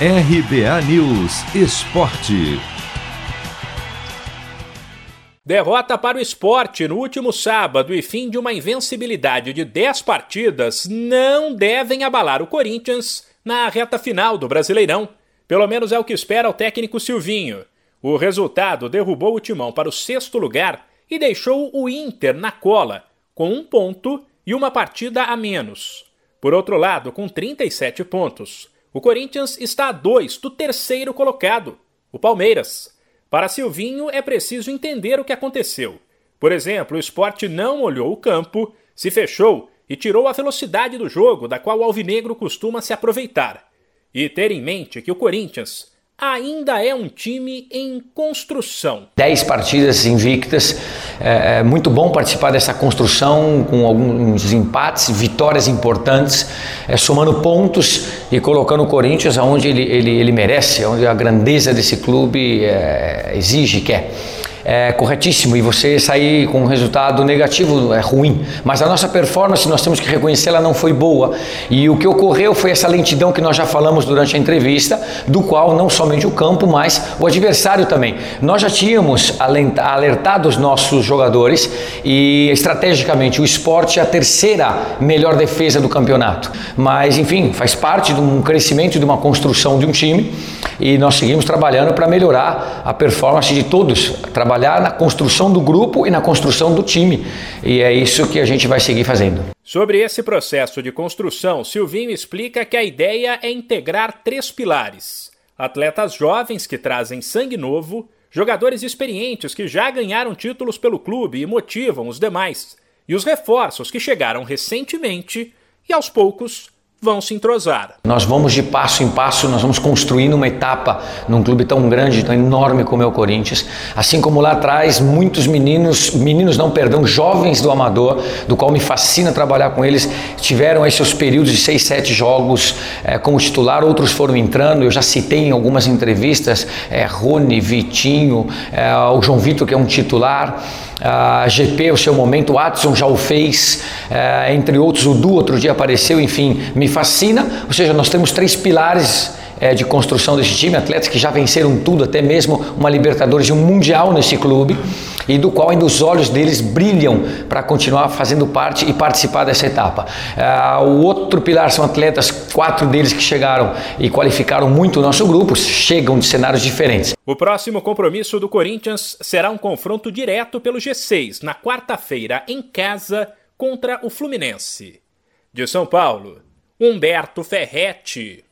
RBA News Esporte. Derrota para o esporte no último sábado e fim de uma invencibilidade de 10 partidas não devem abalar o Corinthians na reta final do Brasileirão. Pelo menos é o que espera o técnico Silvinho. O resultado derrubou o timão para o sexto lugar e deixou o Inter na cola, com um ponto e uma partida a menos. Por outro lado, com 37 pontos, o Corinthians está a dois do terceiro colocado, o Palmeiras. Para Silvinho é preciso entender o que aconteceu. Por exemplo, o esporte não olhou o campo, se fechou e tirou a velocidade do jogo da qual o Alvinegro costuma se aproveitar. E ter em mente que o Corinthians ainda é um time em construção. Dez partidas invictas, é, é, muito bom participar dessa construção com alguns empates, vitórias importantes, é, somando pontos e colocando o Corinthians aonde ele, ele, ele merece, onde a grandeza desse clube é, exige, quer é corretíssimo e você sair com um resultado negativo é ruim. Mas a nossa performance, nós temos que reconhecer, ela não foi boa. E o que ocorreu foi essa lentidão que nós já falamos durante a entrevista, do qual não somente o campo, mas o adversário também. Nós já tínhamos alertado os nossos jogadores e estrategicamente o esporte é a terceira melhor defesa do campeonato. Mas enfim, faz parte de um crescimento de uma construção de um time e nós seguimos trabalhando para melhorar a performance de todos. Trabalhando trabalhar na construção do grupo e na construção do time. E é isso que a gente vai seguir fazendo. Sobre esse processo de construção, Silvinho explica que a ideia é integrar três pilares: atletas jovens que trazem sangue novo, jogadores experientes que já ganharam títulos pelo clube e motivam os demais, e os reforços que chegaram recentemente e aos poucos vão se entrosar. Nós vamos de passo em passo, nós vamos construindo uma etapa num clube tão grande, tão enorme como é o Corinthians. Assim como lá atrás, muitos meninos, meninos não, perdão, jovens do Amador, do qual me fascina trabalhar com eles, tiveram aí seus períodos de seis, sete jogos é, como titular, outros foram entrando, eu já citei em algumas entrevistas, é, Rony, Vitinho, é, o João Vitor que é um titular, a GP, o seu momento, o Watson já o fez, é, entre outros, o Du outro dia apareceu, enfim, me fascina. Ou seja, nós temos três pilares é, de construção desse time, atletas que já venceram tudo, até mesmo uma Libertadores e um Mundial nesse clube, e do qual ainda os olhos deles brilham para continuar fazendo parte e participar dessa etapa. É, o outro pilar são atletas, quatro deles que chegaram e qualificaram muito o nosso grupo, chegam de cenários diferentes. O próximo compromisso do Corinthians será um confronto direto pelo G6, na quarta-feira, em casa, contra o Fluminense. De São Paulo, Humberto Ferretti.